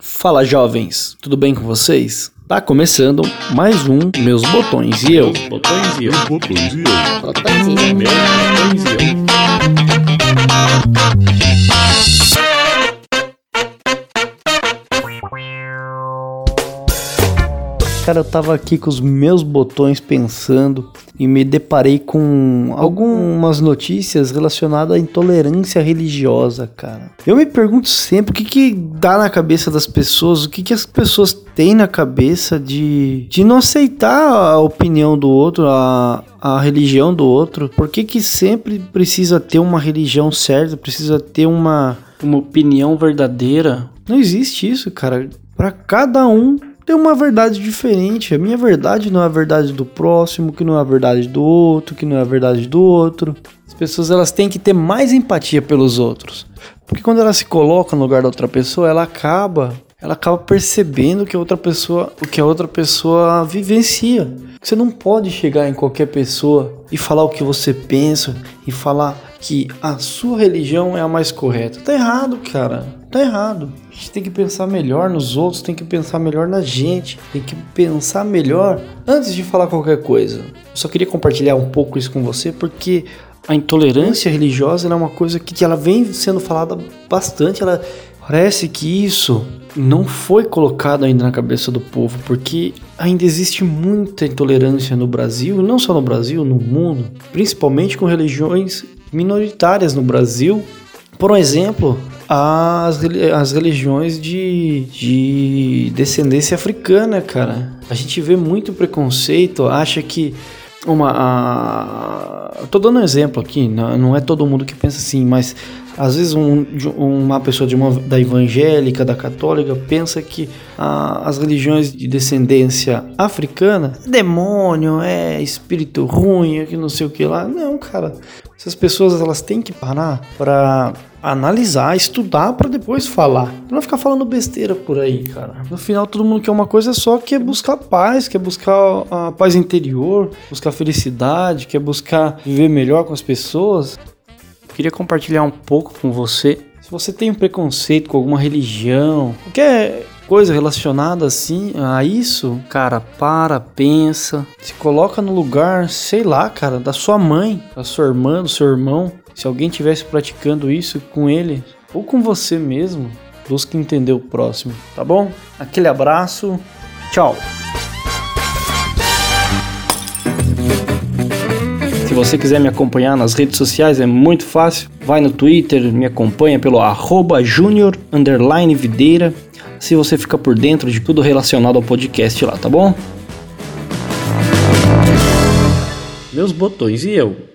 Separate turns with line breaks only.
Fala jovens, tudo bem com vocês? Tá começando mais um Meus Botões e eu.
Botões e eu.
Botões e eu.
Botões e eu.
Meus botões e eu.
Cara, eu tava aqui com os meus botões pensando e me deparei com algumas notícias relacionadas à intolerância religiosa, cara. Eu me pergunto sempre o que que dá na cabeça das pessoas, o que que as pessoas têm na cabeça de, de não aceitar a opinião do outro, a, a religião do outro. Por que que sempre precisa ter uma religião certa, precisa ter uma, uma opinião verdadeira? Não existe isso, cara. Pra cada um tem uma verdade diferente. A minha verdade não é a verdade do próximo, que não é a verdade do outro, que não é a verdade do outro. As pessoas elas têm que ter mais empatia pelos outros. Porque quando ela se coloca no lugar da outra pessoa, ela acaba, ela acaba percebendo que a outra pessoa, o que a outra pessoa vivencia. Você não pode chegar em qualquer pessoa e falar o que você pensa e falar que a sua religião é a mais correta. Tá errado, cara. Tá errado. A gente tem que pensar melhor nos outros, tem que pensar melhor na gente, tem que pensar melhor antes de falar qualquer coisa. Eu só queria compartilhar um pouco isso com você porque a intolerância religiosa é uma coisa que ela vem sendo falada bastante. Ela parece que isso não foi colocado ainda na cabeça do povo, porque ainda existe muita intolerância no Brasil, não só no Brasil, no mundo, principalmente com religiões minoritárias no Brasil. Por um exemplo, as, as religiões de, de descendência africana, cara. A gente vê muito preconceito, acha que uma. A... Tô dando um exemplo aqui, não é todo mundo que pensa assim, mas às vezes um- uma pessoa de uma, da evangélica, da católica, pensa que ah, as religiões de descendência africana é demônio, é espírito ruim, é que não sei o que lá. Não, cara. Essas pessoas elas têm que parar para analisar, estudar para depois falar. Não ficar falando besteira por aí, cara. No final todo mundo quer uma coisa só, que é buscar paz, quer buscar a paz interior, buscar felicidade, quer buscar viver melhor com as pessoas. Queria compartilhar um pouco com você. Se você tem um preconceito com alguma religião, qualquer coisa relacionada assim a isso, cara, para, pensa, se coloca no lugar, sei lá, cara, da sua mãe, da sua irmã, do seu irmão. Se alguém tivesse praticando isso com ele ou com você mesmo, busque entender o próximo, tá bom? Aquele abraço. Tchau. Se você quiser me acompanhar nas redes sociais é muito fácil. Vai no Twitter, me acompanha pelo arroba junior videira. Se você fica por dentro de tudo relacionado ao podcast lá, tá bom?
Meus botões e eu.